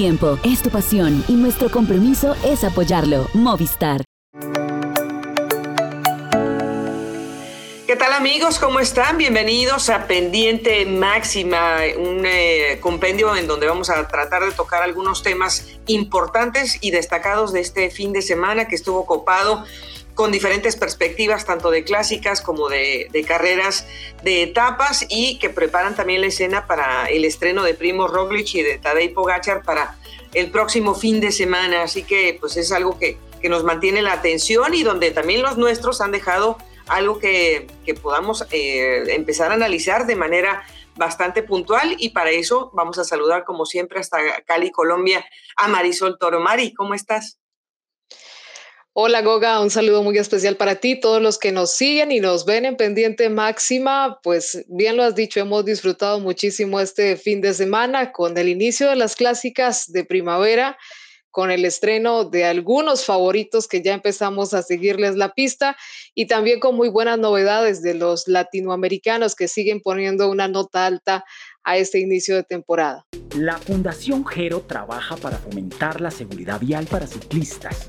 es tu pasión y nuestro compromiso es apoyarlo. Movistar. ¿Qué tal amigos? ¿Cómo están? Bienvenidos a Pendiente Máxima, un eh, compendio en donde vamos a tratar de tocar algunos temas importantes y destacados de este fin de semana que estuvo copado con diferentes perspectivas, tanto de clásicas como de, carreras de etapas y que preparan también la escena para el estreno de Primo Roglic y de Tadej Pogacar para el próximo fin de semana. Así que pues es algo que, que nos mantiene la atención y donde también los nuestros han dejado algo que, podamos eh, empezar a analizar de manera bastante puntual y para eso vamos a saludar como siempre hasta Cali, Colombia, a Marisol Toro. Mari, ¿cómo estás? Hola Goga, un saludo muy especial para ti, todos los que nos siguen y nos ven en pendiente máxima, pues bien lo has dicho, hemos disfrutado muchísimo este fin de semana con el inicio de las clásicas de primavera con el estreno de algunos favoritos que ya empezamos a seguirles la pista y también con muy buenas novedades de los latinoamericanos que siguen poniendo una nota alta a este inicio de temporada. La Fundación Gero trabaja para fomentar la seguridad vial para ciclistas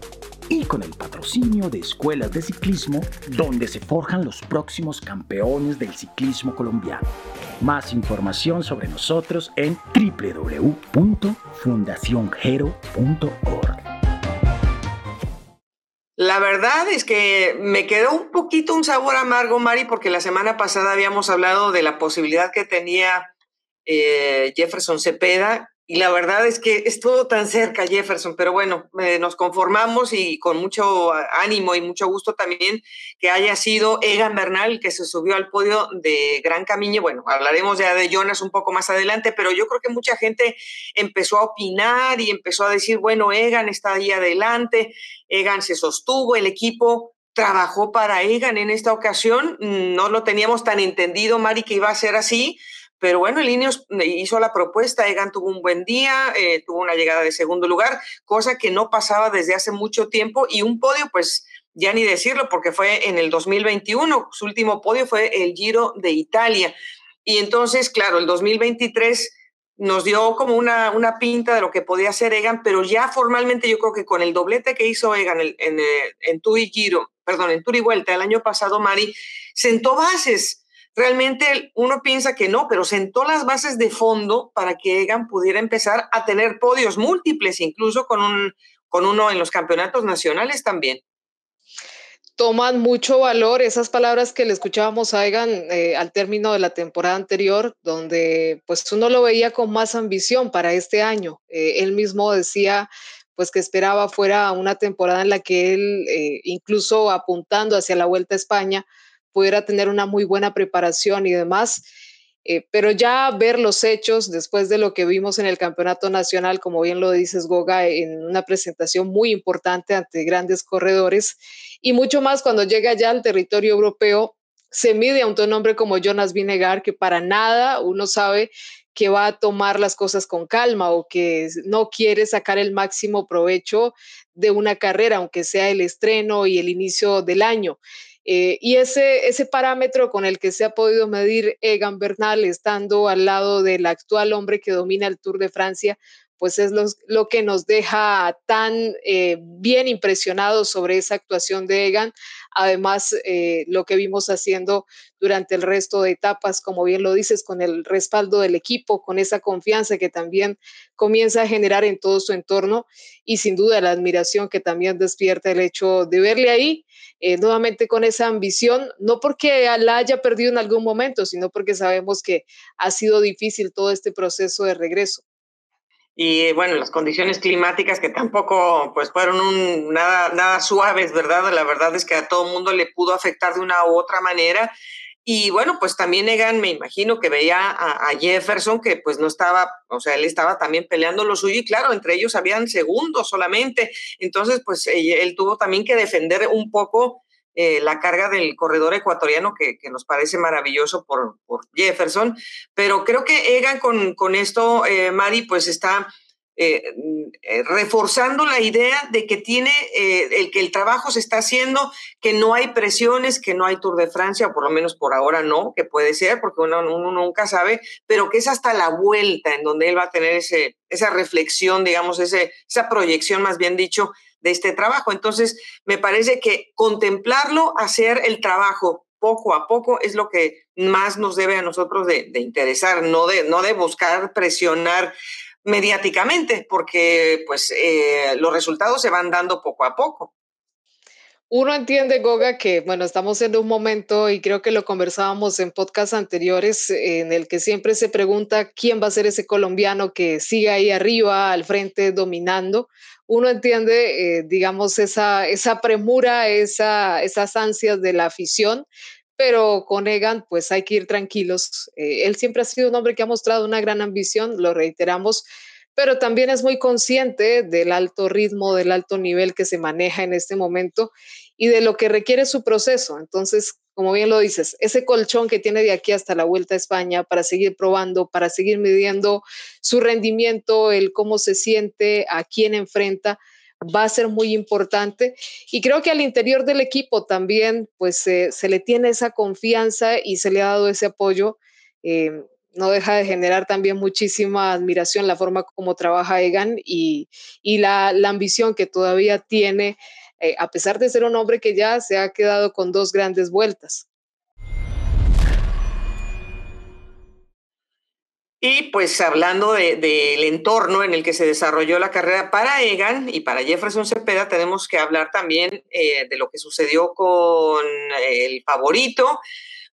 y con el patrocinio de escuelas de ciclismo donde se forjan los próximos campeones del ciclismo colombiano. Más información sobre nosotros en www.fundaciongero.org. La verdad es que me quedó un poquito un sabor amargo, Mari, porque la semana pasada habíamos hablado de la posibilidad que tenía eh, Jefferson Cepeda y la verdad es que estuvo tan cerca Jefferson, pero bueno, eh, nos conformamos y con mucho ánimo y mucho gusto también que haya sido Egan Bernal que se subió al podio de Gran Camino. Bueno, hablaremos ya de Jonas un poco más adelante, pero yo creo que mucha gente empezó a opinar y empezó a decir, bueno, Egan está ahí adelante, Egan se sostuvo, el equipo trabajó para Egan en esta ocasión, no lo teníamos tan entendido, Mari, que iba a ser así pero bueno, el Ineos hizo la propuesta, Egan tuvo un buen día, eh, tuvo una llegada de segundo lugar, cosa que no pasaba desde hace mucho tiempo, y un podio, pues ya ni decirlo, porque fue en el 2021, su último podio fue el Giro de Italia. Y entonces, claro, el 2023 nos dio como una, una pinta de lo que podía hacer Egan, pero ya formalmente yo creo que con el doblete que hizo Egan en, en, eh, en Turi Giro, perdón, en Turi Vuelta el año pasado, Mari, sentó bases realmente uno piensa que no, pero sentó las bases de fondo para que Egan pudiera empezar a tener podios múltiples, incluso con, un, con uno en los campeonatos nacionales también. Toman mucho valor esas palabras que le escuchábamos a Egan eh, al término de la temporada anterior, donde pues uno lo veía con más ambición para este año. Eh, él mismo decía pues que esperaba fuera una temporada en la que él, eh, incluso apuntando hacia la Vuelta a España, pudiera tener una muy buena preparación y demás. Eh, pero ya ver los hechos después de lo que vimos en el campeonato nacional, como bien lo dices, Goga, en una presentación muy importante ante grandes corredores y mucho más cuando llega ya al territorio europeo, se mide a un hombre como Jonas Vinegar, que para nada uno sabe que va a tomar las cosas con calma o que no quiere sacar el máximo provecho de una carrera, aunque sea el estreno y el inicio del año. Eh, y ese, ese parámetro con el que se ha podido medir Egan Bernal estando al lado del actual hombre que domina el Tour de Francia, pues es lo, que nos deja tan eh, bien impresionados sobre esa actuación de Egan. Además, eh, lo que vimos haciendo durante el resto de etapas, como bien lo dices, con el respaldo del equipo, con esa confianza que también comienza a generar en todo su entorno y sin duda la admiración que también despierta el hecho de verle ahí eh, nuevamente con esa ambición, no porque la haya perdido en algún momento, sino porque sabemos que ha sido difícil todo este proceso de regreso y bueno, las condiciones climáticas que tampoco pues fueron nada, nada suaves, ¿verdad? La verdad es que a todo mundo le pudo afectar de una u otra manera. Y bueno, pues también Egan, me imagino que veía a, Jefferson que pues no estaba, o sea, él estaba también peleando lo suyo y claro, entre ellos habían segundos solamente. Entonces, pues él tuvo también que defender un poco eh, la carga del corredor ecuatoriano, que, nos parece maravilloso por, Jefferson, pero creo que Egan con, con esto, eh, Mari, pues está eh, eh, reforzando la idea de que tiene el que el trabajo se está haciendo, que no hay presiones, que no hay Tour de Francia, o por lo menos por ahora no, que puede ser, porque uno, nunca sabe, pero que es hasta la vuelta en donde él va a tener ese, esa reflexión, digamos, ese, esa proyección, más bien dicho, de este trabajo. Entonces, me parece que contemplarlo, hacer el trabajo poco a poco es lo que más nos debe a nosotros de, interesar, no de, no de buscar presionar mediáticamente, porque pues eh, los resultados se van dando poco a poco. Uno entiende, Goga, que bueno, estamos en un momento y creo que lo conversábamos en podcasts anteriores en el que siempre se pregunta quién va a ser ese colombiano que siga ahí arriba, al frente, dominando. Uno entiende, eh, digamos, esa, esa premura, esa, esas ansias de la afición, pero con Egan pues hay que ir tranquilos. Eh, él siempre ha sido un hombre que ha mostrado una gran ambición, lo reiteramos, pero también es muy consciente del alto ritmo, del alto nivel que se maneja en este momento y de lo que requiere su proceso. Entonces, como bien lo dices, ese colchón que tiene de aquí hasta la Vuelta a España para seguir probando, para seguir midiendo su rendimiento, el cómo se siente, a quién enfrenta, va a ser muy importante. Y creo que al interior del equipo también, pues se le tiene esa confianza y se le ha dado ese apoyo. Eh, no deja de generar también muchísima admiración la forma como trabaja Egan y, la, ambición que todavía tiene, eh, a pesar de ser un hombre que ya se ha quedado con dos grandes vueltas. Y pues hablando del entorno en el que se desarrolló la carrera para Egan y para Jefferson Cepeda, tenemos que hablar también eh, de lo que sucedió con el favorito,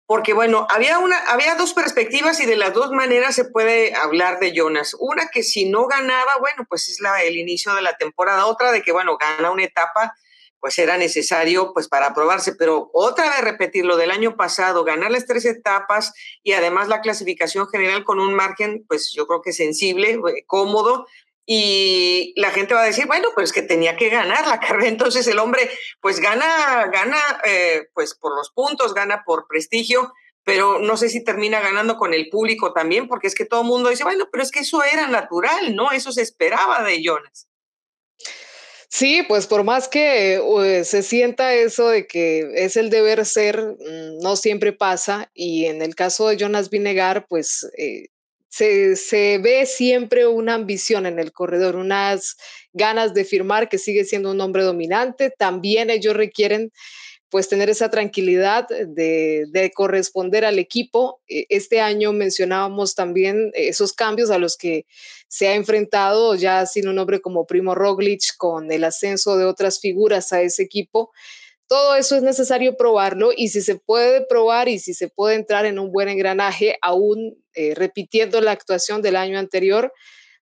porque bueno, había, una, había dos perspectivas y de las dos maneras se puede hablar de Jonas. Una que si no ganaba, bueno, pues es la, el inicio de la temporada, otra de que bueno, gana una etapa pues era necesario pues para aprobarse, pero otra vez repetir lo del año pasado, ganar las tres etapas y además la clasificación general con un margen pues yo creo que sensible, eh, cómodo y la gente va a decir, bueno, pues que tenía que ganar la carrera, entonces el hombre pues gana, gana eh, pues por los puntos, gana por prestigio, pero no sé si termina ganando con el público también, porque es que todo el mundo dice, bueno, pero es que eso era natural, ¿no? Eso se esperaba de Jonas. Sí, pues por más que eh, se sienta eso de que es el deber ser, mm, no siempre pasa. Y en el caso de Jonas Vinegar, pues eh, se, se, ve siempre una ambición en el corredor, unas ganas de firmar que sigue siendo un hombre dominante. También ellos requieren pues tener esa tranquilidad de, corresponder al equipo. E, este año mencionábamos también esos cambios a los que se ha enfrentado ya sin un hombre como Primo Roglic, con el ascenso de otras figuras a ese equipo. Todo eso es necesario probarlo y si se puede probar y si se puede entrar en un buen engranaje, aún eh, repitiendo la actuación del año anterior,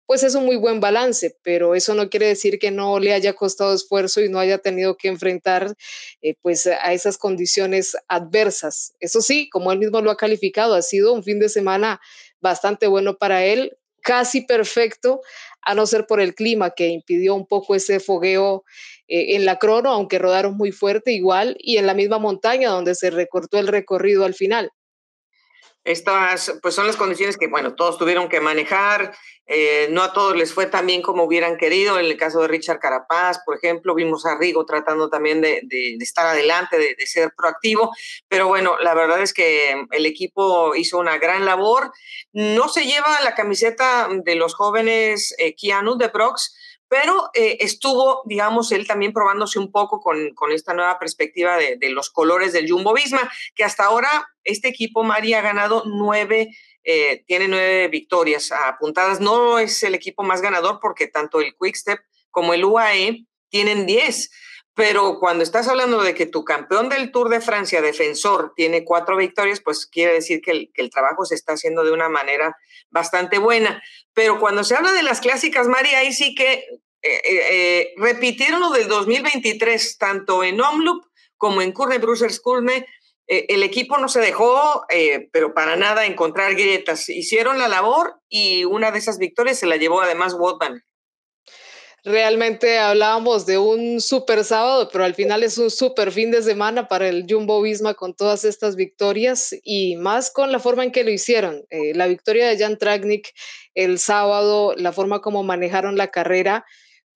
pues es un muy buen balance, pero eso no quiere decir que no le haya costado esfuerzo y no haya tenido que enfrentar eh, pues a esas condiciones adversas. Eso sí, como él mismo lo ha calificado, ha sido un fin de semana bastante bueno para él, casi perfecto, a no ser por el clima que impidió un poco ese fogueo eh, en la crono, aunque rodaron muy fuerte igual, y en la misma montaña donde se recortó el recorrido al final. Estas pues son las condiciones que, bueno, todos tuvieron que manejar. Eh, no a todos les fue tan bien como hubieran querido. En el caso de Richard Carapaz, por ejemplo, vimos a Rigo tratando también de, estar adelante, de, ser proactivo. Pero bueno, la verdad es que el equipo hizo una gran labor. No se lleva la camiseta de los jóvenes eh, Keanu de Prox, pero eh, estuvo, digamos, él también probándose un poco con, con esta nueva perspectiva de, de, los colores del Jumbo Visma, que hasta ahora este equipo, María, ha ganado nueve, eh, tiene nueve victorias apuntadas. No es el equipo más ganador porque tanto el Quickstep como el UAE tienen diez. Pero cuando estás hablando de que tu campeón del Tour de Francia, defensor, tiene cuatro victorias, pues quiere decir que el, trabajo se está haciendo de una manera bastante buena. Pero cuando se habla de las clásicas, María, ahí sí que eh, eh repitieron lo del 2023, tanto en Omloop como en Curne Brussels Curne. Eh, el equipo no se dejó, eh, pero para nada encontrar grietas. Hicieron la labor y una de esas victorias se la llevó además Woodman. Realmente hablábamos de un super sábado, pero al final es un super fin de semana para el Jumbo Visma con todas estas victorias y más con la forma en que lo hicieron. Eh, la victoria de Jan Tragnik el sábado, la forma como manejaron la carrera,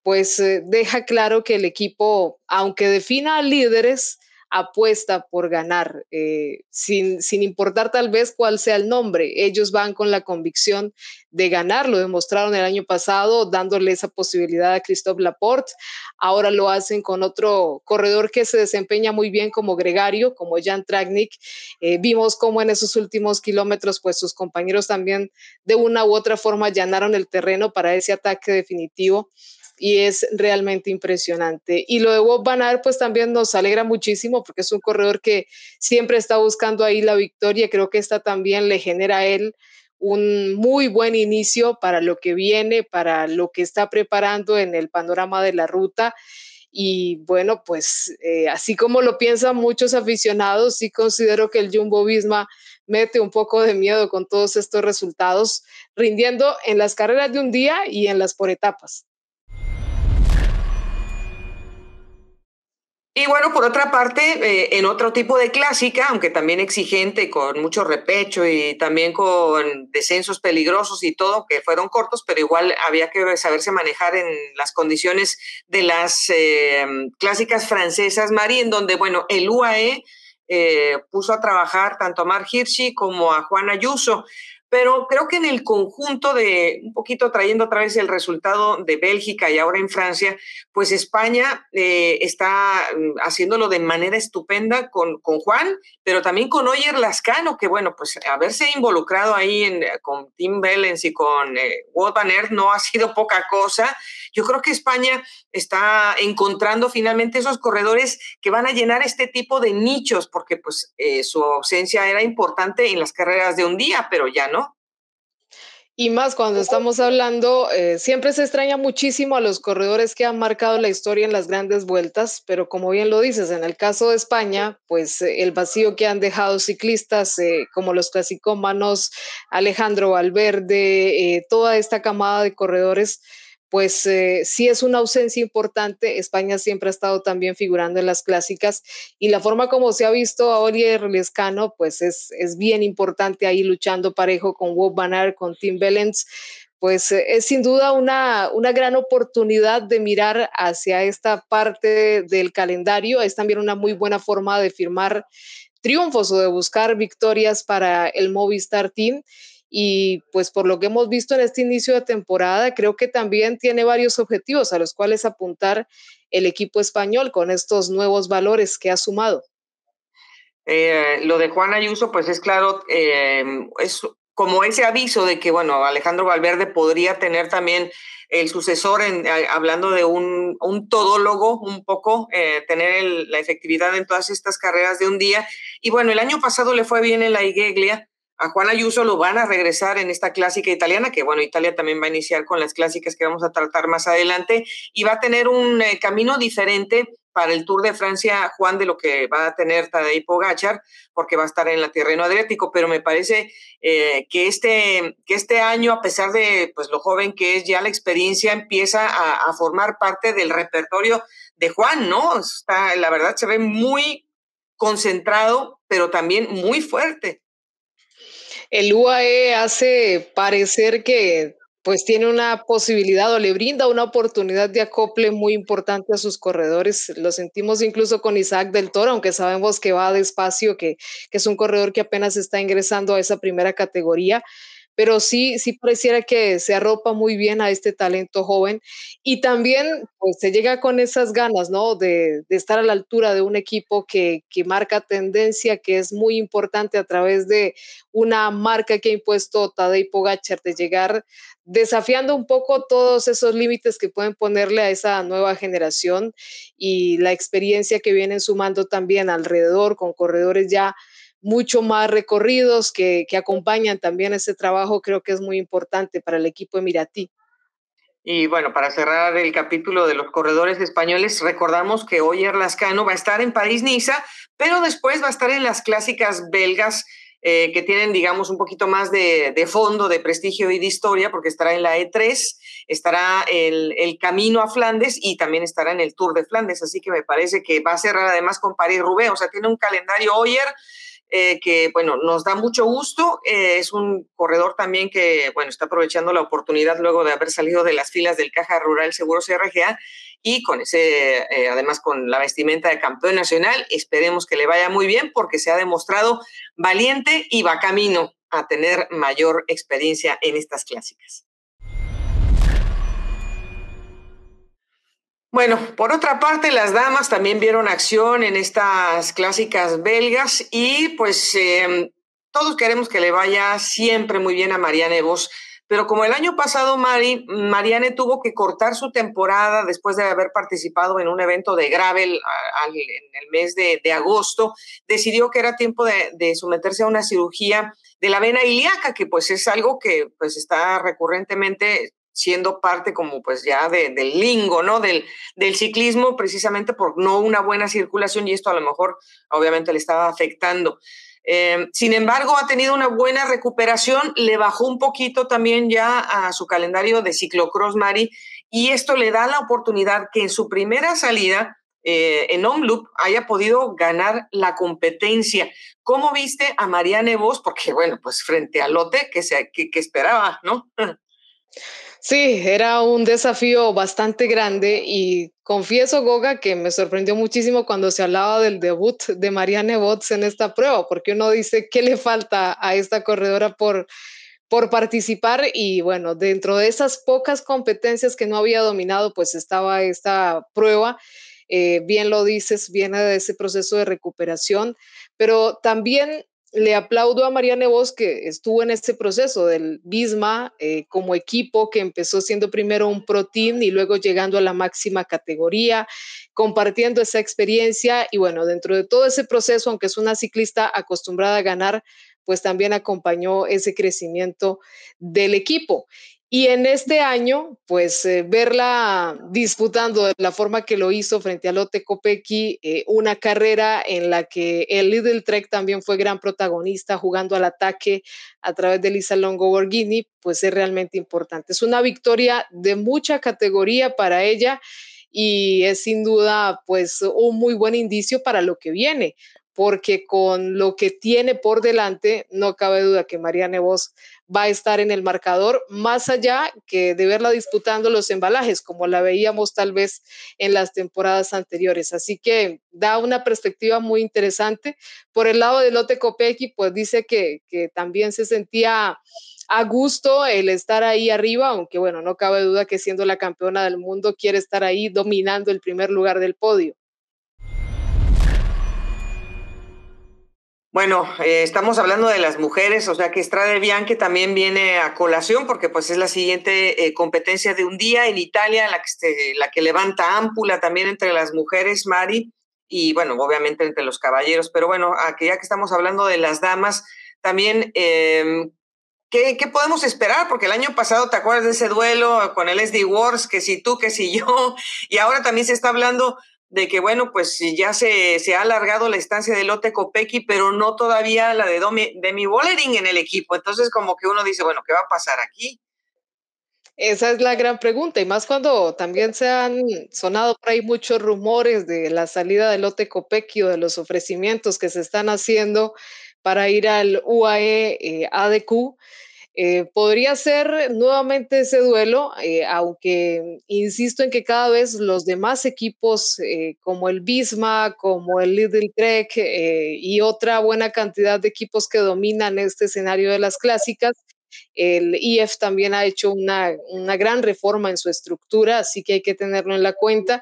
pues deja claro que el equipo, aunque defina líderes, apuesta por ganar, eh, sin, sin, importar tal vez cuál sea el nombre. Ellos van con la convicción de ganar, lo demostraron el año pasado dándole esa posibilidad a Christophe Laporte. Ahora lo hacen con otro corredor que se desempeña muy bien como gregario, como Jan Tragnik. Eh, vimos cómo en esos últimos kilómetros, pues sus compañeros también de una u otra forma allanaron el terreno para ese ataque definitivo y es realmente impresionante. Y lo de Bob Van pues también nos alegra muchísimo porque es un corredor que siempre está buscando ahí la victoria. Creo que esta también le genera a él un muy buen inicio para lo que viene, para lo que está preparando en el panorama de la ruta. Y bueno, pues eh, así como lo piensan muchos aficionados, sí considero que el Jumbo Visma mete un poco de miedo con todos estos resultados, rindiendo en las carreras de un día y en las por etapas. Y bueno, por otra parte, eh, en otro tipo de clásica, aunque también exigente, con mucho repecho y también con descensos peligrosos y todo, que fueron cortos, pero igual había que saberse manejar en las condiciones de las eh, clásicas francesas, Mari, en donde, bueno, el UAE eh, puso a trabajar tanto a Mar Hirschi como a Juan Ayuso pero creo que en el conjunto de, un poquito trayendo otra vez el resultado de Bélgica y ahora en Francia, pues España eh, está mm, haciéndolo de manera estupenda con, con, Juan, pero también con Oyer Lascano, que bueno, pues haberse involucrado ahí en, con Tim Bellens y con eh, Wout Van Aert no ha sido poca cosa. Yo creo que España está encontrando finalmente esos corredores que van a llenar este tipo de nichos, porque pues eh, su ausencia era importante en las carreras de un día, pero ya no. Y más cuando estamos hablando, eh, siempre se extraña muchísimo a los corredores que han marcado la historia en las grandes vueltas, pero como bien lo dices, en el caso de España, pues eh, el vacío que han dejado ciclistas eh, como los clasicómanos, Alejandro Valverde, toda esta camada de corredores, pues eh, sí es una ausencia importante. España siempre ha estado también figurando en las clásicas y la forma como se ha visto a Oliver Lescano, pues es, es bien importante ahí luchando parejo con Wob Van con Tim Bellens. Pues eh, es sin duda una, una gran oportunidad de mirar hacia esta parte del calendario. Es también una muy buena forma de firmar triunfos o de buscar victorias para el Movistar Team y pues por lo que hemos visto en este inicio de temporada, creo que también tiene varios objetivos a los cuales apuntar el equipo español con estos nuevos valores que ha sumado. Eh, lo de Juan Ayuso, pues es claro, eh, es como ese aviso de que, bueno, Alejandro Valverde podría tener también el sucesor, en, hablando de un, un, todólogo, un poco, eh, tener la efectividad en todas estas carreras de un día. Y bueno, el año pasado le fue bien en la Igeglia, a Juan Ayuso lo van a regresar en esta clásica italiana, que bueno, Italia también va a iniciar con las clásicas que vamos a tratar más adelante, y va a tener un eh, camino diferente para el Tour de Francia, Juan, de lo que va a tener Tadej Pogacar, porque va a estar en la terreno adriático, pero me parece eh, que, este, que este año, a pesar de pues, lo joven que es, ya la experiencia empieza a, a formar parte del repertorio de Juan, ¿no? Está, la verdad se ve muy concentrado, pero también muy fuerte el UAE hace parecer que pues tiene una posibilidad o le brinda una oportunidad de acople muy importante a sus corredores. Lo sentimos incluso con Isaac del Toro, aunque sabemos que va despacio, que, que es un corredor que apenas está ingresando a esa primera categoría pero sí, sí pareciera que se arropa muy bien a este talento joven y también pues, se llega con esas ganas, ¿no? De, estar a la altura de un equipo que, que, marca tendencia, que es muy importante a través de una marca que ha impuesto Tadej Pogacar, de llegar desafiando un poco todos esos límites que pueden ponerle a esa nueva generación y la experiencia que vienen sumando también alrededor con corredores ya mucho más recorridos que, que acompañan también ese trabajo, creo que es muy importante para el equipo emiratí. Y bueno, para cerrar el capítulo de los corredores españoles, recordamos que Oyer Lascano va a estar en París-Niza, pero después va a estar en las clásicas belgas eh, que tienen, digamos, un poquito más de, fondo, de prestigio y de historia, porque estará en la E3, estará el, el, Camino a Flandes y también estará en el Tour de Flandes. Así que me parece que va a cerrar además con París-Roubaix. O sea, tiene un calendario Oyer eh, que, bueno, nos da mucho gusto. Eh, es un corredor también que, bueno, está aprovechando la oportunidad luego de haber salido de las filas del Caja Rural Seguro CRGA y con ese, eh, además con la vestimenta de campeón nacional, esperemos que le vaya muy bien porque se ha demostrado valiente y va camino a tener mayor experiencia en estas clásicas. Bueno, por otra parte, las damas también vieron acción en estas clásicas belgas y pues em, todos queremos que le vaya siempre muy bien a Marianne Vos, pero como el año pasado Mari, Marianne tuvo que cortar su temporada después de haber participado en un evento de gravel en el mes de, agosto, decidió que era tiempo de, de, someterse a una cirugía de la vena ilíaca, que pues es algo que pues está recurrentemente siendo parte como pues ya del lingo, ¿no? Del, del ciclismo, precisamente por no una buena circulación y esto a lo mejor obviamente le estaba afectando. Eh, sin embargo, ha tenido una buena recuperación, le bajó un poquito también ya a su calendario de ciclocross Mari y esto le da la oportunidad que en su primera salida eh, en Omloop haya podido ganar la competencia. ¿Cómo viste a Marianne Vos? Porque bueno, pues frente a Lote que, se, que esperaba, ¿no? Sí, era un desafío bastante grande y confieso, Goga, que me sorprendió muchísimo cuando se hablaba del debut de Marianne Bots en esta prueba, porque uno dice, ¿qué le falta a esta corredora por, por participar? Y bueno, dentro de esas pocas competencias que no había dominado, pues estaba esta prueba. Eh, bien lo dices, viene de ese proceso de recuperación, pero también le aplaudo a Marianne Vos que estuvo en este proceso del Bisma eh, como equipo que empezó siendo primero un pro team y luego llegando a la máxima categoría, compartiendo esa experiencia y bueno, dentro de todo ese proceso, aunque es una ciclista acostumbrada a ganar, pues también acompañó ese crecimiento del equipo. Y en este año, pues eh, verla disputando de la forma que lo hizo frente a Lotte Kopecky, eh, una carrera en la que el Lidl Trek también fue gran protagonista jugando al ataque a través de Lisa Longo Borghini, pues es realmente importante. Es una victoria de mucha categoría para ella y es sin duda pues un muy buen indicio para lo que viene, porque con lo que tiene por delante, no cabe duda que Marianne Vos va a estar en el marcador, más allá que de verla disputando los embalajes, como la veíamos tal vez en las temporadas anteriores. Así que da una perspectiva muy interesante. Por el lado de Lotte Kopecky, pues dice que, que también se sentía a gusto el estar ahí arriba, aunque bueno, no cabe duda que siendo la campeona del mundo quiere estar ahí dominando el primer lugar del podio. Bueno, eh, estamos hablando de las mujeres, o sea que Strade Bianche también viene a colación porque pues es la siguiente eh, competencia de un día en Italia, la que, la que levanta ámpula también entre las mujeres, Mari, y bueno, obviamente entre los caballeros, pero bueno, aquí ya que estamos hablando de las damas, también, ¿qué, ¿qué, podemos esperar? Porque el año pasado, ¿te acuerdas de ese duelo con el SD Wars, que si tú, que si yo, y ahora también se está hablando de que, bueno, pues ya se, se ha alargado la estancia de Lotte Kopecky, pero no todavía la de Demi Bollering en el equipo. Entonces, como que uno dice, bueno, ¿qué va a pasar aquí? Esa es la gran pregunta, y más cuando también se han sonado por ahí muchos rumores de la salida de Lotte Kopecky o de los ofrecimientos que se están haciendo para ir al UAE eh, ADQ. Eh, podría ser nuevamente ese duelo, eh, aunque insisto en que cada vez los demás equipos, eh, como el Bisma, como el Lidl Trek y otra buena cantidad de equipos que dominan este escenario de las clásicas, el IF también ha hecho una, una gran reforma en su estructura, así que hay que tenerlo en la cuenta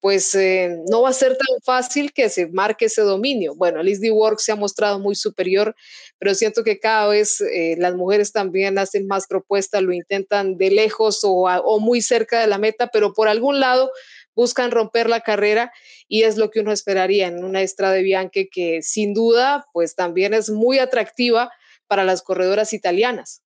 pues eh, no va a ser tan fácil que se marque ese dominio. Bueno, el ISD Work se ha mostrado muy superior, pero siento que cada vez eh, las mujeres también hacen más propuestas, lo intentan de lejos o, muy cerca de la meta, pero por algún lado buscan romper la carrera y es lo que uno esperaría en una extra de que sin duda pues también es muy atractiva para las corredoras italianas.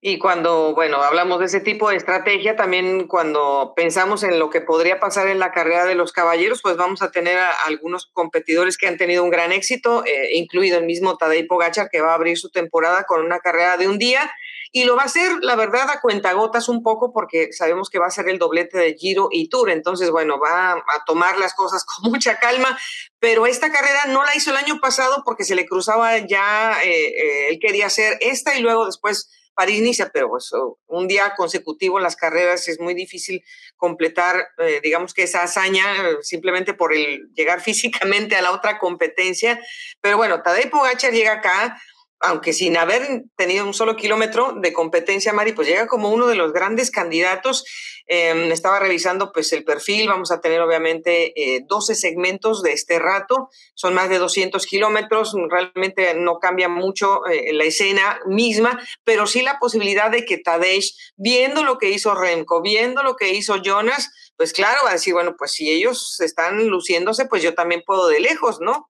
Y cuando, bueno, hablamos de ese tipo de estrategia, también cuando pensamos en lo que podría pasar en la carrera de los caballeros, pues vamos a tener a algunos competidores que han tenido un gran éxito, eh, incluido el mismo Tadej Pogacar, que va a abrir su temporada con una carrera de un día. Y lo va a hacer, la verdad, a cuentagotas un poco, porque sabemos que va a ser el doblete de Giro y Tour. Entonces, bueno, va a tomar las cosas con mucha calma. Pero esta carrera no la hizo el año pasado porque se le cruzaba ya, eh, eh, él quería hacer esta y luego después París-Niza, pero pues, un día consecutivo en las carreras es muy difícil completar, eh, digamos que esa hazaña simplemente por el llegar físicamente a la otra competencia. Pero bueno, Tadej Pogacar llega acá aunque sin haber tenido un solo kilómetro de competencia, Mari, pues llega como uno de los grandes candidatos. Em, estaba revisando pues el perfil, vamos a tener obviamente 12 eh, segmentos de este rato, son más de 200 kilómetros, realmente no cambia mucho eh, la escena misma, pero sí la posibilidad de que Tadej, viendo lo que hizo Remco, viendo lo que hizo Jonas, pues claro, va a decir, bueno, pues si ellos están luciéndose, pues yo también puedo de lejos, ¿no?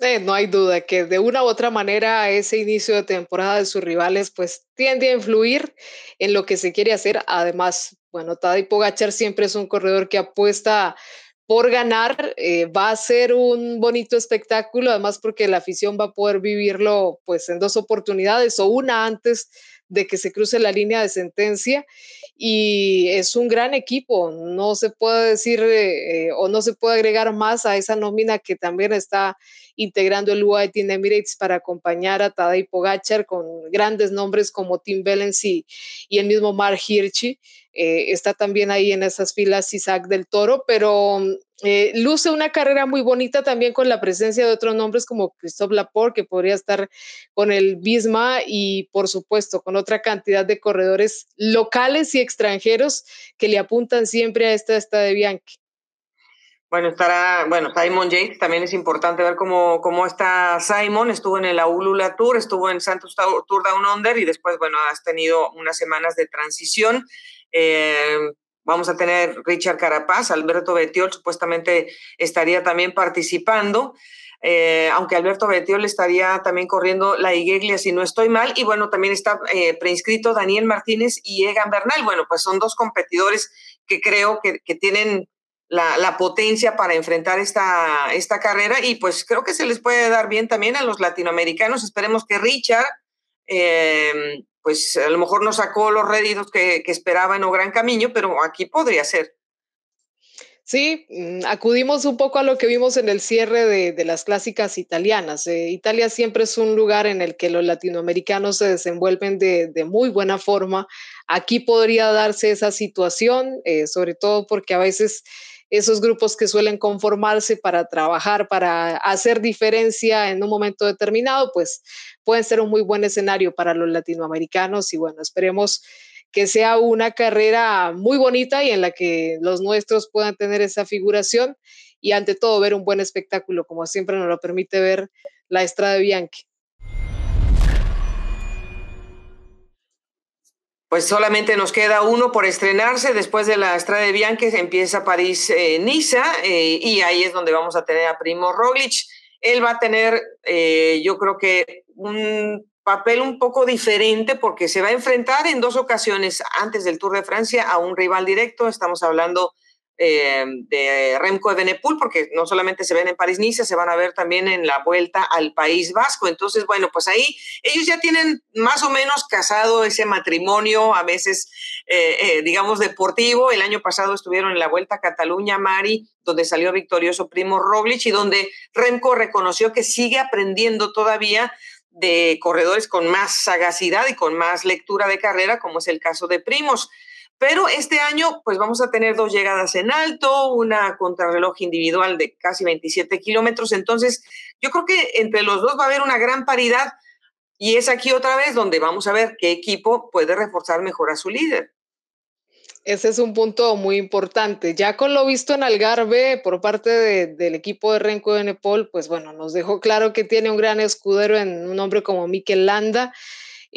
Eh, no hay duda que de una u otra manera ese inicio de temporada de sus rivales pues tiende a influir en lo que se quiere hacer. Además, bueno, Tadej Pogachar siempre es un corredor que apuesta por ganar, eh, va a ser un bonito espectáculo, además porque la afición va a poder vivirlo pues en dos oportunidades o una antes de que se cruce la línea de sentencia y es un gran equipo, no se puede decir eh, o no se puede agregar más a esa nómina que también está integrando el UAE Team Emirates para acompañar a Tadej Pogachar con grandes nombres como Tim Bellens y, el mismo Mark Hirschi. Eh, está también ahí en esas filas Isaac del Toro, pero eh, luce una carrera muy bonita también con la presencia de otros nombres como Christophe Laporte, que podría estar con el Bisma y por supuesto con otra cantidad de corredores locales y extranjeros que le apuntan siempre a esta esta de Bianchi. Bueno, estará, bueno, Simon Yates, también es importante ver cómo, cómo está Simon, estuvo en el Aulula Tour, estuvo en Santos Tour Down Under y después, bueno, has tenido unas semanas de transición. Eh, vamos a tener Richard Carapaz, Alberto Betiol supuestamente estaría también participando. Eh, aunque Alberto Betiol estaría también corriendo la Iglesia, si no estoy mal, y bueno, también está eh, preinscrito Daniel Martínez y Egan Bernal. Bueno, pues son dos competidores que creo que, que tienen la, potencia para enfrentar esta, esta carrera y pues creo que se les puede dar bien también a los latinoamericanos. Esperemos que Richard, em, pues a lo mejor no sacó los réditos que, que esperaba en O Gran Camino, pero aquí podría ser. Sí, mm, acudimos un poco a lo que vimos en el cierre de, las clásicas italianas. Eh, Italia siempre es un lugar en el que los latinoamericanos se desenvuelven de, muy buena forma. Aquí podría darse esa situación, eh, sobre todo porque a veces esos grupos que suelen conformarse para trabajar, para hacer diferencia en un momento determinado, pues pueden ser un muy buen escenario para los latinoamericanos y bueno, esperemos que sea una carrera muy bonita y en la que los nuestros puedan tener esa figuración y ante todo ver un buen espectáculo, como siempre nos lo permite ver la Estrada Bianchi. Pues solamente nos queda uno por estrenarse. Después de la Estrada de Bianchi empieza París-Niza eh, y ahí es donde vamos a tener a Primo Roglic. Él va a tener, eh, yo creo que un papel un poco diferente porque se va a enfrentar en dos ocasiones antes del Tour de Francia a un rival directo. Estamos hablando eh, de Remco de Benepul, porque no solamente se ven en París-Niza, se van a ver también en la vuelta al País Vasco. Entonces, bueno, pues ahí ellos ya tienen más o menos casado ese matrimonio, a veces, eh, eh, digamos, deportivo. El año pasado estuvieron en la vuelta a Cataluña, Mari, donde salió victorioso Primo Roglic y donde Remco reconoció que sigue aprendiendo todavía de corredores con más sagacidad y con más lectura de carrera, como es el caso de Primos. Pero este año, pues vamos a tener dos llegadas en alto, una contrarreloj individual de casi 27 kilómetros. Entonces, yo creo que entre los dos va a haber una gran paridad y es aquí otra vez donde vamos a ver qué equipo puede reforzar mejor a su líder. Ese es un punto muy importante. Ya con lo visto en Algarve por parte del equipo de Renko de Nepal, pues bueno, nos dejó claro que tiene un gran escudero en un hombre como Mikel Landa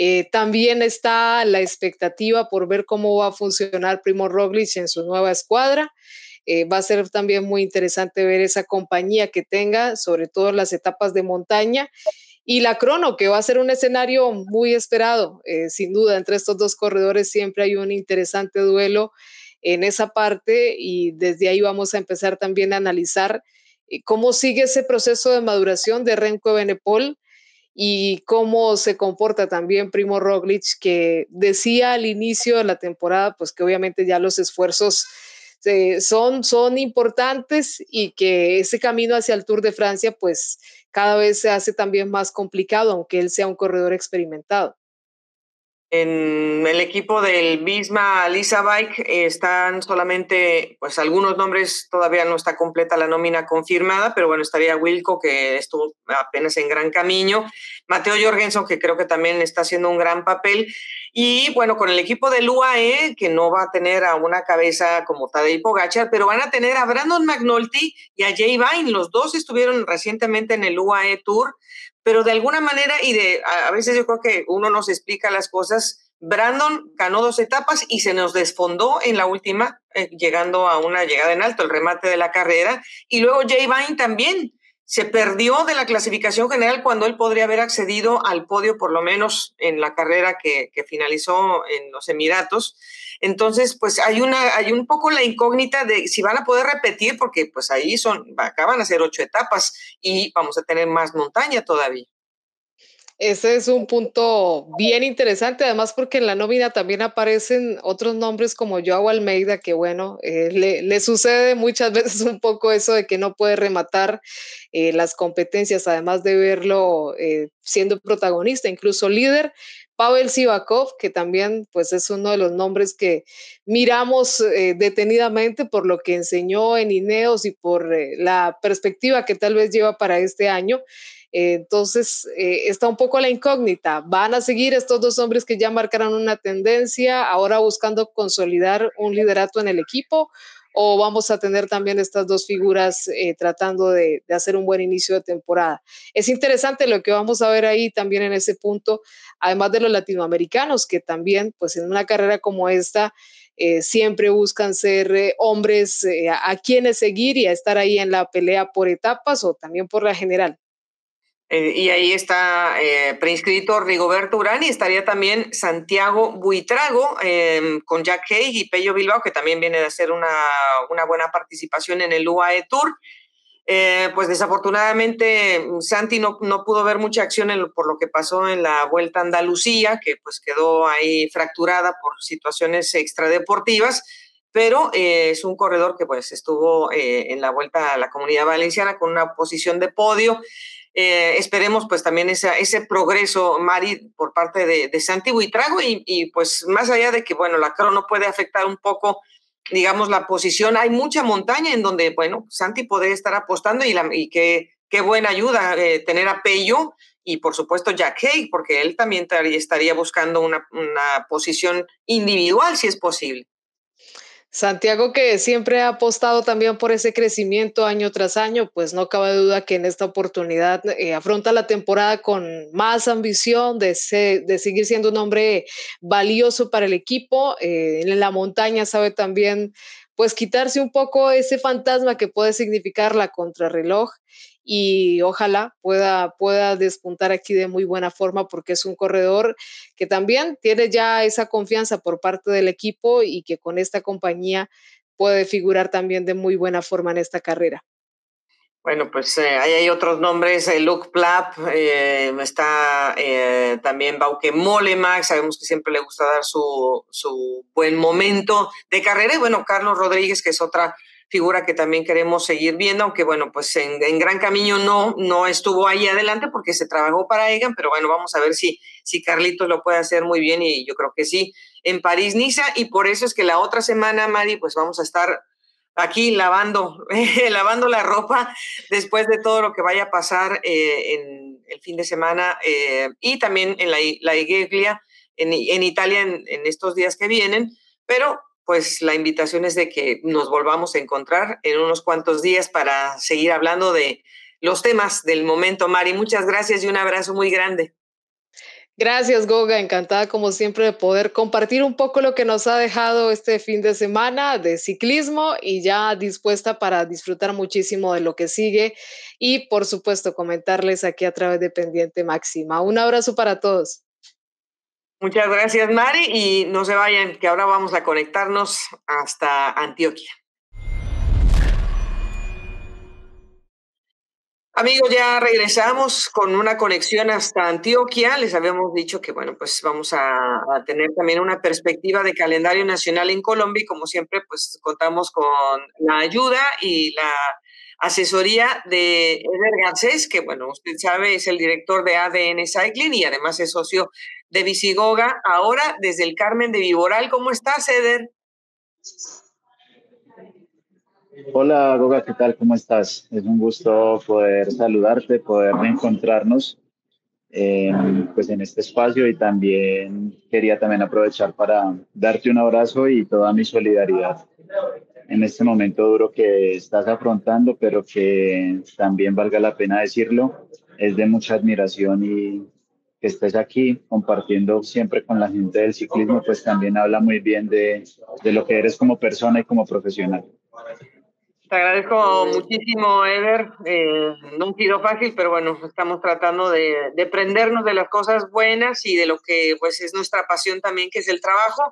eh, también está la expectativa por ver cómo va a funcionar Primo Roglic en su nueva escuadra. Eh, va a ser también muy interesante ver esa compañía que tenga, sobre todo las etapas de montaña. y la crono, que va a ser un escenario muy esperado, eh, sin duda, entre estos dos corredores siempre hay un interesante duelo en esa parte y desde ahí vamos a empezar también a analizar cómo sigue ese proceso de maduración de Renko Benepol y cómo se comporta también Primo Roglic, que decía al inicio de la temporada, pues que obviamente ya los esfuerzos eh, son, son importantes y que ese camino hacia el Tour de Francia, pues cada vez se hace también más complicado, aunque él sea un corredor experimentado. En el equipo del Bisma Lisa Bike están solamente, pues algunos nombres, todavía no está completa la nómina confirmada, pero bueno, estaría Wilco, que estuvo apenas en gran camino, Mateo Jorgensen, que creo que también está haciendo un gran papel, y bueno, con el equipo del UAE, que no va a tener a una cabeza como Tadej Pogacar, pero van a tener a Brandon McNulty y a Jay Vine, los dos estuvieron recientemente en el UAE Tour, pero de alguna manera, y de a veces yo creo que uno nos explica las cosas, Brandon ganó dos etapas y se nos desfondó en la última, eh, llegando a una llegada en alto, el remate de la carrera, y luego Jay Vine también se perdió de la clasificación general cuando él podría haber accedido al podio, por lo menos en la carrera que, que finalizó en los Emiratos. Entonces, pues hay una, hay un poco la incógnita de si van a poder repetir, porque pues ahí son, acaban a ser ocho etapas y vamos a tener más montaña todavía. Ese es un punto bien interesante, además porque en la nómina también aparecen otros nombres como Joao Almeida, que bueno, eh, le, sucede muchas veces un poco eso de que no puede rematar eh, las competencias, además de verlo eh, siendo protagonista, incluso líder, Pavel Sivakov, que también pues es uno de los nombres que miramos detenidamente por lo que enseñó en Ineos y por la perspectiva que tal vez lleva para este año. Eh, entonces está un poco la incógnita. ¿Van a seguir estos dos hombres que ya marcaron una tendencia, ahora buscando consolidar un liderato en el equipo? o vamos a tener también estas dos figuras eh, tratando de, hacer un buen inicio de temporada. Es interesante lo que vamos a ver ahí también en ese punto, además de los latinoamericanos, que también, pues en una carrera como esta, eh, siempre buscan ser eh, hombres a quienes seguir y a estar ahí en la pelea por etapas o también por la general. Eh, y ahí está eh, preinscrito Rigoberto Urán y estaría también Santiago Buitrago em, con Jack Haig y Pello Bilbao, que también viene de hacer una, una buena participación en el UAE Tour. Eh, pues desafortunadamente Santi no, no, pudo ver mucha acción por lo que pasó en la Vuelta a Andalucía, que pues quedó ahí fracturada por situaciones extradeportivas, pero es un corredor que pues estuvo en la Vuelta a la Comunidad Valenciana con una posición de podio. Eh, esperemos pues también ese progreso, Mari, por parte de, de Santi Buitrago y, y, pues más allá de que, bueno, la crono puede afectar un poco, digamos, la posición, hay mucha montaña en donde, bueno, Santi podría estar apostando y, la, y qué, qué buena ayuda eh, tener a Pello y por supuesto Jack Hay, porque él también estaría buscando una, una posición individual si es posible. Santiago, que siempre ha apostado también por ese crecimiento año tras año, pues no cabe duda que en esta oportunidad eh, afronta la temporada con más ambición de, de, seguir siendo un hombre valioso para el equipo. Eh, en la montaña sabe también pues quitarse un poco ese fantasma que puede significar la contrarreloj y ojalá pueda, pueda despuntar aquí de muy buena forma porque es un corredor que también tiene ya esa confianza por parte del equipo y que con esta compañía puede figurar también de muy buena forma en esta carrera. Bueno, pues eh, ahí hay otros nombres, eh, Luke Plapp, eh, está también Bauke Molemak, sabemos que siempre le gusta dar su, su, buen momento de carrera, y bueno, Carlos Rodríguez, que es otra figura que también queremos seguir viendo, aunque bueno, pues en, Gran Camino no, no estuvo ahí adelante porque se trabajó para Egan, pero bueno, vamos a ver si, si Carlitos lo puede hacer muy bien y yo creo que sí, en París-Niza, y por eso es que la otra semana, Mari, pues vamos a estar aquí lavando, lavando la ropa después de todo lo que vaya a pasar eh, en el fin de semana eh, y también en la, la Iglesia en, en Italia en, en estos días que vienen, pero pues la invitación es de que nos volvamos a encontrar en unos cuantos días para seguir hablando de los temas del momento. Mari, muchas gracias y un abrazo muy grande. Gracias, Goga. Encantada, como siempre, de poder compartir un poco lo que nos ha dejado este fin de semana de ciclismo y ya dispuesta para disfrutar muchísimo de lo que sigue y, por supuesto, comentarles aquí a través de Pendiente Máxima. Un abrazo para todos. Muchas gracias, Mari, y no se vayan, que ahora vamos a conectarnos hasta Antioquia. Amigos, ya regresamos con una conexión hasta Antioquia. Les habíamos dicho que, bueno, pues vamos a, tener también una perspectiva de calendario nacional en Colombia y como siempre, pues contamos con la ayuda y la asesoría de Eder Garcés, que, bueno, usted sabe, es el director de ADN Cycling y además es socio de Visigoga. Ahora, desde el Carmen de Viboral, ¿cómo estás, Eder? Hola Goga, ¿qué tal? ¿Cómo estás? Es un gusto poder saludarte, poder reencontrarnos pues en este espacio y también quería también aprovechar para darte un abrazo y toda mi solidaridad en este momento duro que estás afrontando, pero que también valga la pena decirlo, es de mucha admiración y que estés aquí compartiendo siempre con la gente del ciclismo, pues también habla muy bien de, de lo que eres como persona y como profesional. Te agradezco muchísimo, Eder. Eh, no un sido fácil, pero bueno, estamos tratando de, de, prendernos de las cosas buenas y de lo que pues es nuestra pasión también, que es el trabajo.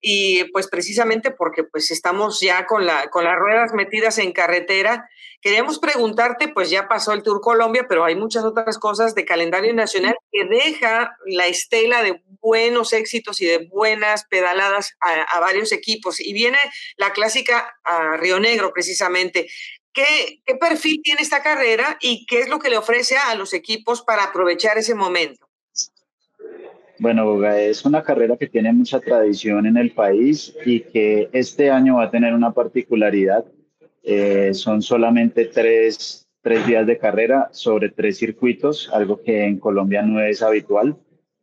Y pues precisamente porque pues estamos ya con, la, con las ruedas metidas en carretera, queríamos preguntarte, pues ya pasó el Tour Colombia, pero hay muchas otras cosas de calendario nacional que deja la estela de buenos éxitos y de buenas pedaladas a, varios equipos. Y viene la clásica a Río Negro, precisamente. ¿Qué, ¿Qué, perfil tiene esta carrera y qué es lo que le ofrece a los equipos para aprovechar ese momento? Bueno, es una carrera que tiene mucha tradición en el país y que este año va a tener una particularidad. Eh, son solamente tres, tres días de carrera sobre tres circuitos, algo que en Colombia no es habitual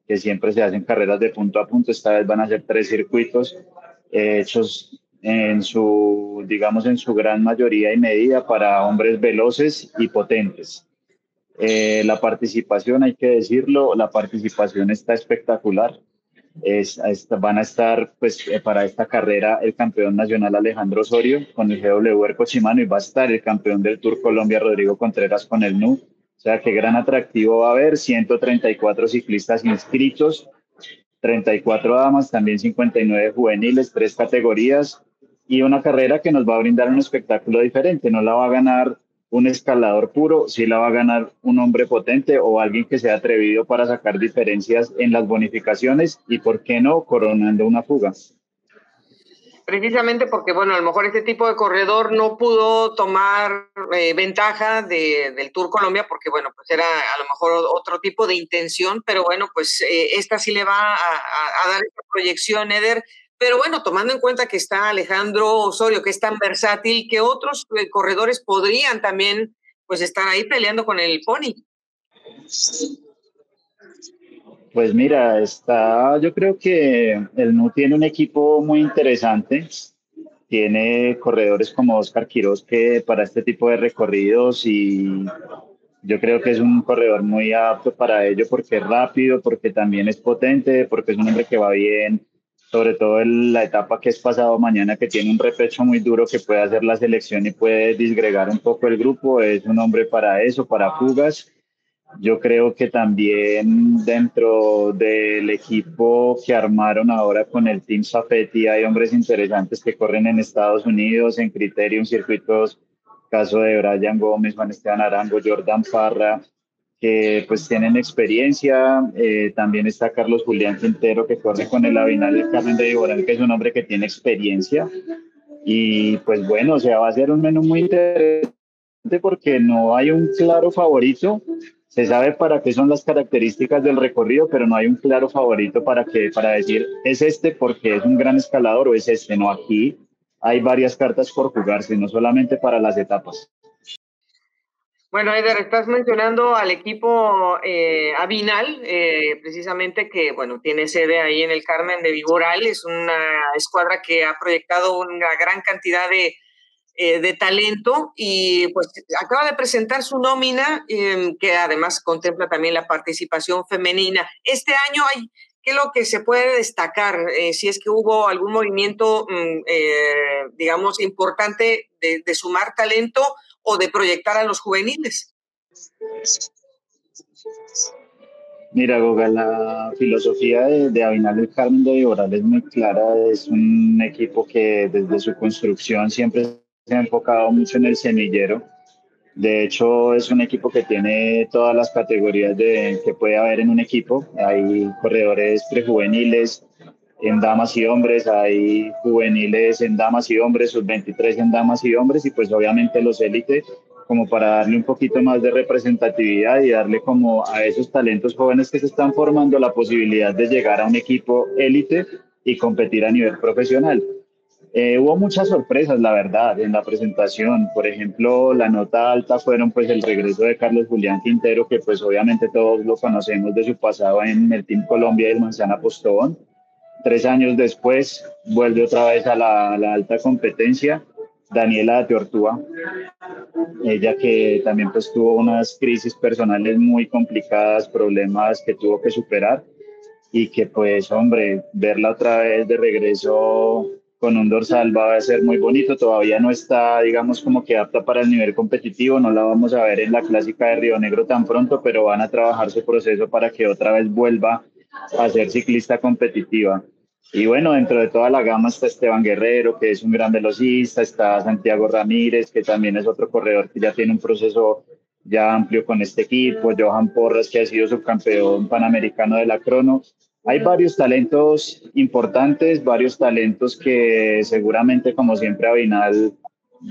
que siempre se hacen carreras de punto a punto. Esta vez van a ser tres circuitos eh, hechos en su, digamos, en su gran mayoría y medida para hombres veloces y potentes. Eh, la participación, hay que decirlo, la participación está espectacular. Es, van a estar, pues, eh, para esta carrera el campeón nacional Alejandro Osorio con el GW Ercochimano y va a estar el campeón del Tour Colombia Rodrigo Contreras con el NU o sea, qué gran atractivo va a haber. 134 ciclistas inscritos, 34 damas, también 59 juveniles, tres categorías y una carrera que nos va a brindar un espectáculo diferente. No la va a ganar un escalador puro, sí la va a ganar un hombre potente o alguien que sea atrevido para sacar diferencias en las bonificaciones y, ¿por qué no?, coronando una fuga precisamente porque, bueno, a lo mejor este tipo de corredor no pudo tomar eh, ventaja del Tour Colombia porque, bueno, pues era a lo mejor otro tipo de intención, pero bueno, pues eh, esta sí le va a, dar proyección, Eder. Pero bueno, tomando en cuenta que está Alejandro Osorio, que es tan versátil, que otros eh, corredores podrían también pues estar ahí peleando con el Pony. Pues mira, está, yo creo que el NU tiene un equipo muy interesante. Tiene corredores como Oscar Quiroz que para este tipo de recorridos y yo creo que es un corredor muy apto para ello porque es rápido, porque también es potente, porque es un hombre que va bien, sobre todo en la etapa que es pasado mañana, que tiene un repecho muy duro que puede hacer la selección y puede disgregar un poco el grupo. Es un hombre para eso, para fugas yo creo que también dentro del equipo que armaron ahora con el Team Safety hay hombres interesantes que corren en Estados Unidos, en Criterium, circuitos, caso de Brian Gómez, Juan Esteban Arango, Jordan Parra, que pues tienen experiencia. Eh, también está Carlos Julián Quintero que corre con el Avinal del Carmen de Viboral, que es un hombre que tiene experiencia. Y pues bueno, o sea, va a ser un menú muy interesante porque no hay un claro favorito, se sabe para qué son las características del recorrido, pero no hay un claro favorito para, que, para decir es este porque es un gran escalador o es este. No, aquí hay varias cartas por jugarse, no solamente para las etapas. Bueno, Eder, estás mencionando al equipo eh, Avinal, eh, precisamente que, bueno, tiene sede ahí en el Carmen de Viboral. Es una escuadra que ha proyectado una gran cantidad de, eh, de talento y pues acaba de presentar su nómina, em, que además contempla también la participación femenina. Este año hay, ¿qué es lo que se puede destacar? Eh, si es que hubo algún movimiento, mm, digamos, importante de sumar talento o de proyectar a los juveniles. Mira, Goga, la filosofía de, de Abinal Carmen de Viboral es muy clara. Es un equipo que desde su construcción siempre se ha enfocado mucho en el semillero. De hecho, es un equipo que tiene todas las categorías de, que puede haber en un equipo. Hay corredores prejuveniles en damas y hombres, hay juveniles en damas y hombres, sub-23 en damas y hombres, y pues obviamente los élites como para darle un poquito más de representatividad y darle como a esos talentos jóvenes que se están formando la posibilidad de llegar a un equipo élite y competir a nivel profesional. Eh, hubo muchas sorpresas, la verdad, en la presentación. Por ejemplo, la nota alta fueron pues el regreso de Carlos Julián Quintero, que pues obviamente todos lo conocemos de su pasado en el Team Colombia y el Manzana Postón. Tres años después vuelve otra vez a la, la alta competencia Daniela de Ortúa, ella que también pues tuvo unas crisis personales muy complicadas, problemas que tuvo que superar y que pues hombre, verla otra vez de regreso con un dorsal va a ser muy bonito, todavía no está digamos como que apta para el nivel competitivo, no la vamos a ver en la clásica de Río Negro tan pronto, pero van a trabajar su proceso para que otra vez vuelva a ser ciclista competitiva. Y bueno, dentro de toda la gama está Esteban Guerrero, que es un gran velocista, está Santiago Ramírez, que también es otro corredor que ya tiene un proceso ya amplio con este equipo, Johan Porras, que ha sido subcampeón panamericano de la crono. Hay varios talentos importantes, varios talentos que seguramente, como siempre, Abinal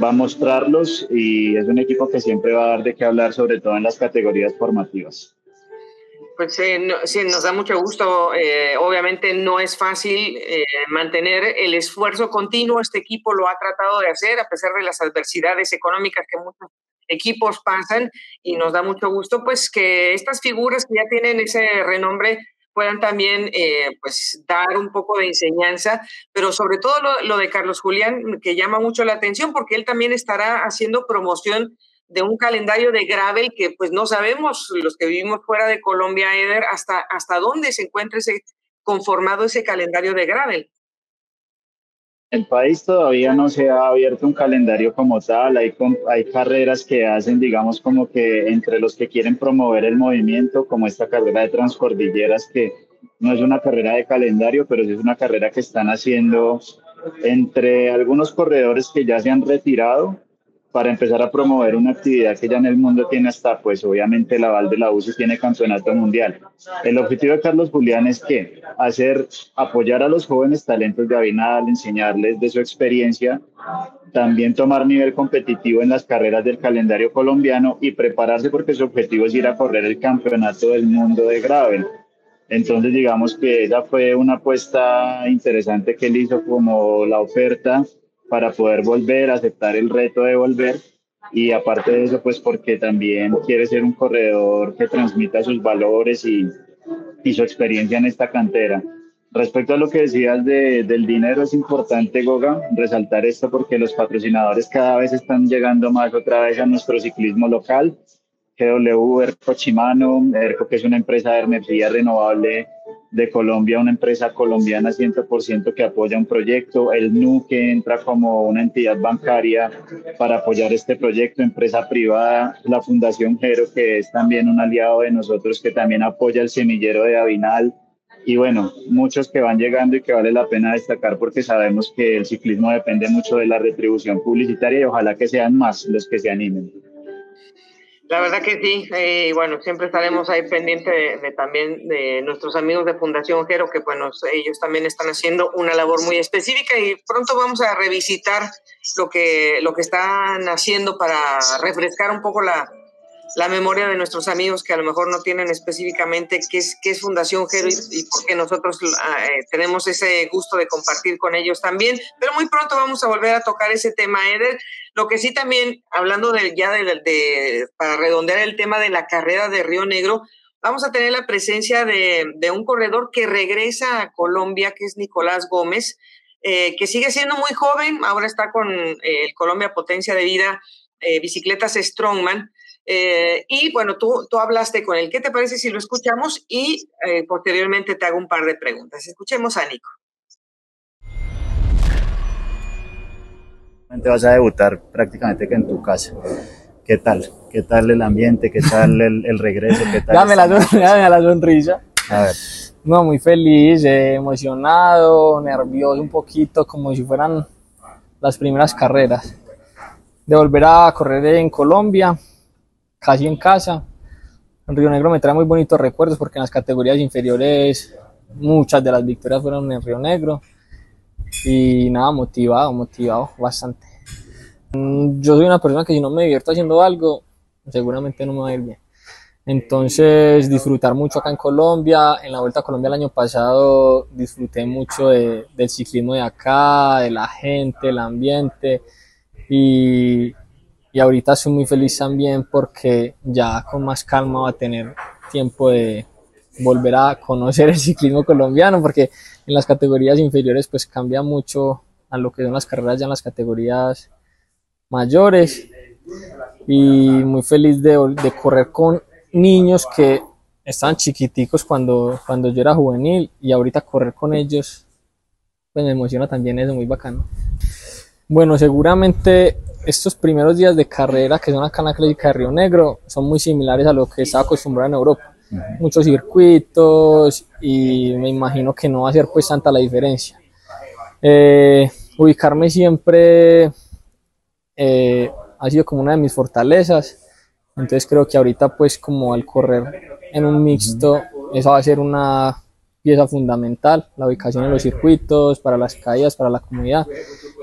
va a mostrarlos y es un equipo que siempre va a dar de qué hablar, sobre todo en las categorías formativas. Pues eh, sí, nos da mucho gusto. Eh, obviamente no es fácil eh, mantener el esfuerzo continuo. Este equipo lo ha tratado de hacer a pesar de las adversidades económicas que muchos equipos pasan y nos da mucho gusto pues que estas figuras que ya tienen ese renombre puedan también pues dar un poco de enseñanza, pero sobre todo lo, lo de Carlos Julián que llama mucho la atención porque él también estará haciendo promoción de un calendario de gravel que pues no sabemos los que vivimos fuera de Colombia, Eder, hasta, hasta dónde se encuentra ese conformado ese calendario de gravel. El país todavía no se ha abierto un calendario como tal, hay, hay carreras que hacen, digamos, como que entre los que quieren promover el movimiento, como esta carrera de transcordilleras, que no es una carrera de calendario, pero sí es una carrera que están haciendo entre algunos corredores que ya se han retirado para empezar a promover una actividad que ya en el mundo tiene hasta, pues obviamente la Val de la UCI tiene campeonato mundial. El objetivo de Carlos Julián es que hacer, apoyar a los jóvenes talentos de Abinal, enseñarles de su experiencia, también tomar nivel competitivo en las carreras del calendario colombiano y prepararse porque su objetivo es ir a correr el campeonato del mundo de gravel. Entonces digamos que esa fue una apuesta interesante que él hizo como la oferta para poder volver, aceptar el reto de volver y aparte de eso, pues porque también quiere ser un corredor que transmita sus valores y, y su experiencia en esta cantera. Respecto a lo que decías de, del dinero, es importante, Goga, resaltar esto porque los patrocinadores cada vez están llegando más otra vez a nuestro ciclismo local. GW, ERCO Chimano, ERCO que es una empresa de energía renovable de Colombia, una empresa colombiana 100% que apoya un proyecto, el NU que entra como una entidad bancaria para apoyar este proyecto, empresa privada, la Fundación Gero que es también un aliado de nosotros que también apoya el semillero de Avinal. Y bueno, muchos que van llegando y que vale la pena destacar porque sabemos que el ciclismo depende mucho de la retribución publicitaria y ojalá que sean más los que se animen. La verdad que sí, eh, bueno, siempre estaremos ahí pendientes de, también de nuestros amigos de Fundación Gero, que bueno, ellos también están haciendo una labor muy específica y pronto vamos a revisitar lo que, lo que están haciendo para refrescar un poco la, la memoria de nuestros amigos que a lo mejor no tienen específicamente qué es, qué es Fundación Gero y, por qué nosotros ah, eh, tenemos ese gusto de compartir con ellos también. Pero muy pronto vamos a volver a tocar ese tema, Eder. Lo que sí también, hablando de, ya de, para redondear el tema de la carrera de Río Negro, vamos a tener la presencia de, de un corredor que regresa a Colombia, que es Nicolás Gómez. eh, que sigue siendo muy joven, ahora está con el Colombia Potencia de Vida, Bicicletas Strongman. Y bueno, tú, tú hablaste con él. ¿Qué te parece si lo escuchamos? Y posteriormente te hago un par de preguntas. Escuchemos a Nico. Te vas a debutar prácticamente que en tu casa. ¿Qué tal? ¿Qué tal el ambiente? ¿Qué tal el, regreso? ¿Qué tal dame, la, dame la sonrisa. A ver. No, muy feliz, eh, emocionado, nervioso un poquito, como si fueran las primeras carreras. De volver a correr en Colombia, casi en casa. En Río Negro me trae muy bonitos recuerdos porque en las categorías inferiores muchas de las victorias fueron en Río Negro y nada, motivado, motivado bastante. Mm, yo soy una persona que si no me divierto haciendo algo, seguramente no me va a ir bien. Entonces, disfrutar mucho acá en Colombia. En la Vuelta a Colombia el año pasado disfruté mucho de, del ciclismo de acá, de la gente, el ambiente. Y, y ahorita estoy muy feliz también porque ya con más calma va a tener tiempo de volver a conocer el ciclismo colombiano, porque en las categorías inferiores pues cambia mucho a lo que son las carreras ya en las categorías mayores y muy feliz de, de correr con niños que estaban chiquiticos cuando, cuando yo era juvenil y ahorita correr con ellos pues me emociona también eso, muy bacano. Bueno, seguramente estos primeros días de carrera que son acá en la clínica de Río Negro son muy similares a lo que estaba acostumbrado en Europa. Muchos circuitos y me imagino que no va a ser pues tanta la diferencia. Eh, ubicarme siempre eh, ha sido como una de mis fortalezas, entonces creo que ahorita pues como al correr en un mixto, esa va a ser una pieza fundamental, la ubicación en los circuitos, para las caídas, para la comunidad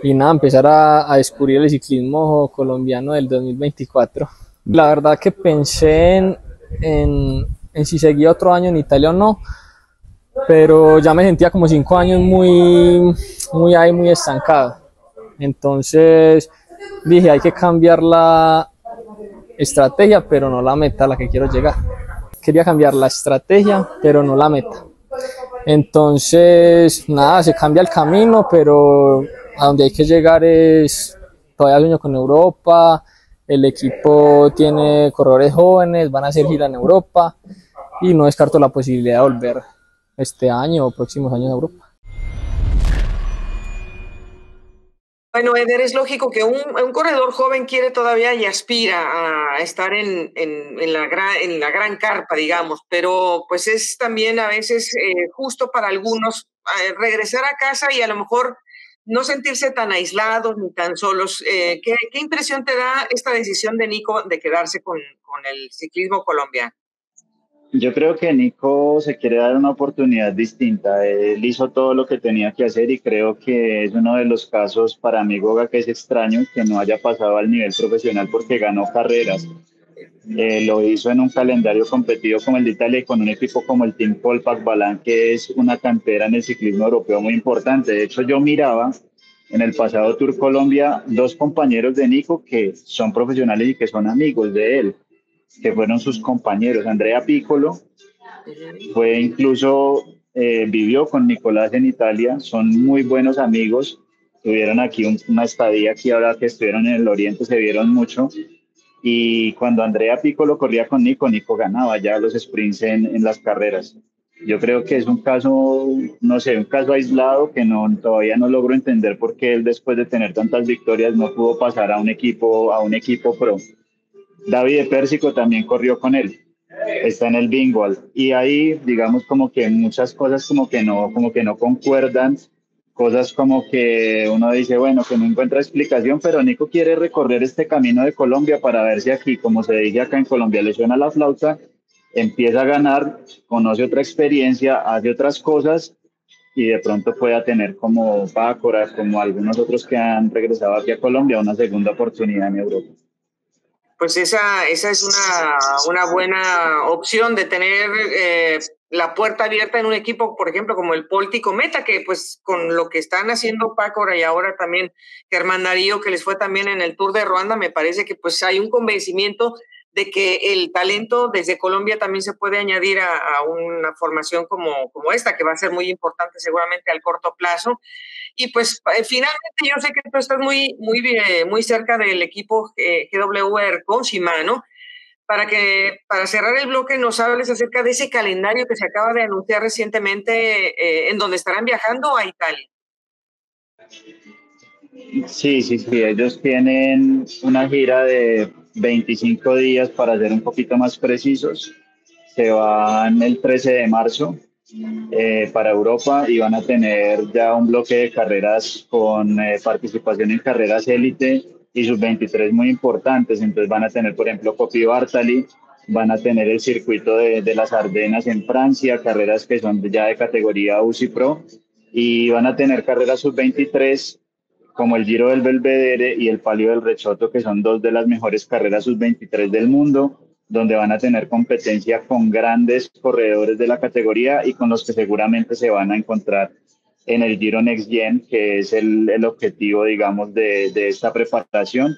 y nada, empezar a, a descubrir el ciclismo colombiano del 2024. La verdad que pensé en, en, en si seguía otro año en Italia o no, pero ya me sentía como cinco años muy, muy ahí, muy estancado. Entonces dije, hay que cambiar la estrategia, pero no la meta a la que quiero llegar. Quería cambiar la estrategia, pero no la meta. Entonces, nada, se cambia el camino, pero a donde hay que llegar es, todavía sueño con Europa, el equipo tiene corredores jóvenes, van a hacer gira en Europa y no descarto la posibilidad de volver este año o próximos años a Europa. Bueno, Eder, es lógico que un, corredor joven quiere todavía y aspira a estar en, la, gran, en la gran carpa, digamos, pero pues es también a veces eh, justo para algunos eh, regresar a casa y a lo mejor no sentirse tan aislados ni tan solos. Eh, ¿qué, ¿qué, impresión te da esta decisión de Nico de quedarse con el ciclismo colombiano? Yo creo que Nico se quiere dar una oportunidad distinta. Él hizo todo lo que tenía que hacer y creo que es uno de los casos para mí, Goga, que es extraño que no haya pasado al nivel profesional porque ganó carreras. Eh, lo hizo en un calendario competido como el de Italia y con un equipo como el Team Paul Balán, que es una cantera en el ciclismo europeo muy importante. De hecho, yo miraba en el pasado Tour Colombia dos compañeros de Nico que son profesionales y que son amigos de él que fueron sus compañeros. Andrea Piccolo fue incluso, eh, vivió con Nicolás en Italia, son muy buenos amigos, tuvieron aquí una estadía aquí ahora que estuvieron en el Oriente, se vieron mucho. Y cuando Andrea Piccolo corría con Nico, Nico ganaba ya los sprints en, en las carreras. Yo creo que es un caso, no sé, un caso aislado que no, todavía no logro entender por qué él después de tener tantas victorias no pudo pasar a un equipo, a un equipo pro. David Pérsico también corrió con él. Está en el Bingwall. Y ahí, digamos, como que muchas cosas como que no, como que no concuerdan. Cosas como que uno dice, bueno, que no encuentra explicación, pero Nico quiere recorrer este camino de Colombia para ver si aquí, como se dice acá en Colombia, le suena la flauta, empieza a ganar, conoce otra experiencia, hace otras cosas y de pronto pueda tener como Pácora, como algunos otros que han regresado aquí a Colombia, una segunda oportunidad en Europa pues esa, esa es una, una buena opción de tener eh, la puerta abierta en un equipo, por ejemplo, como el Póltico Meta, que pues con lo que están haciendo Paco y ahora también Germán Darío, que les fue también en el Tour de Ruanda, me parece que pues hay un convencimiento de que el talento desde Colombia también se puede añadir a, una formación como, como esta, que va a ser muy importante seguramente al corto plazo. Y pues eh, finalmente yo sé que tú estás muy, muy, muy cerca del equipo GWR con Shimano, para que para cerrar el bloque nos hables acerca de ese calendario que se acaba de anunciar recientemente, eh, en donde estarán viajando a Italia. Sí, sí, sí, ellos tienen una gira de 25 días para ser un poquito más precisos. Se van el 13 de marzo eh, para Europa y van a tener ya un bloque de carreras con eh, participación en carreras élite y sus 23 muy importantes. Entonces van a tener, por ejemplo, Copi Bartali, van a tener el circuito de, de las Ardenas en Francia, carreras que son ya de categoría UCI Pro y van a tener carreras sub-23 como el Giro del Belvedere y el Palio del Rechoto, que son dos de las mejores carreras sub-23 del mundo, donde van a tener competencia con grandes corredores de la categoría y con los que seguramente se van a encontrar en el Giro Next Gen, que es el, el objetivo, digamos, de, de, esta preparación.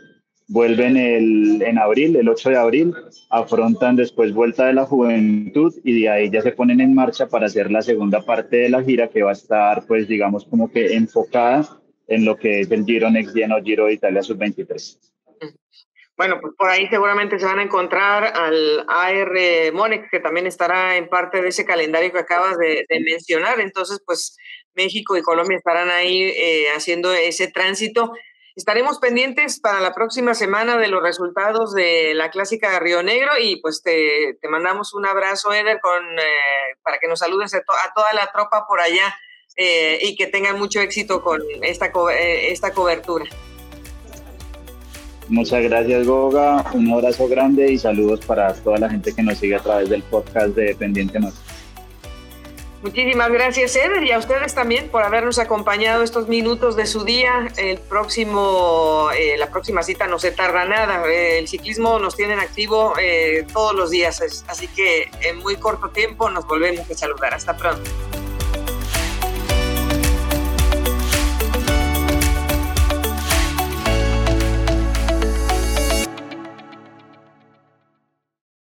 Vuelven el, en abril, el 8 de abril, afrontan después Vuelta de la Juventud y de ahí ya se ponen en marcha para hacer la segunda parte de la gira que va a estar, pues, digamos, como que enfocada en lo que es el Giro Next Gen o Giro de Italia Sub-23. Bueno, pues por ahí seguramente se van a encontrar al AR Monex, que también estará en parte de ese calendario que acabas de, mencionar. Entonces, pues México y Colombia estarán ahí eh, haciendo ese tránsito. Estaremos pendientes para la próxima semana de los resultados de la clásica de Río Negro y pues te, mandamos un abrazo, Eder, con, eh, para que nos saludes a, a toda la tropa por allá eh, y que tengan mucho éxito con esta, eh, esta cobertura. Muchas gracias, Goga. Un abrazo grande y saludos para toda la gente que nos sigue a través del podcast de Dependiente Más. Muchísimas gracias, Eder, y a ustedes también por habernos acompañado estos minutos de su día. El próximo, eh, la próxima cita no se tarda nada. el ciclismo nos tiene en activo todos los días, así que en muy corto tiempo nos volvemos a saludar. Hasta pronto.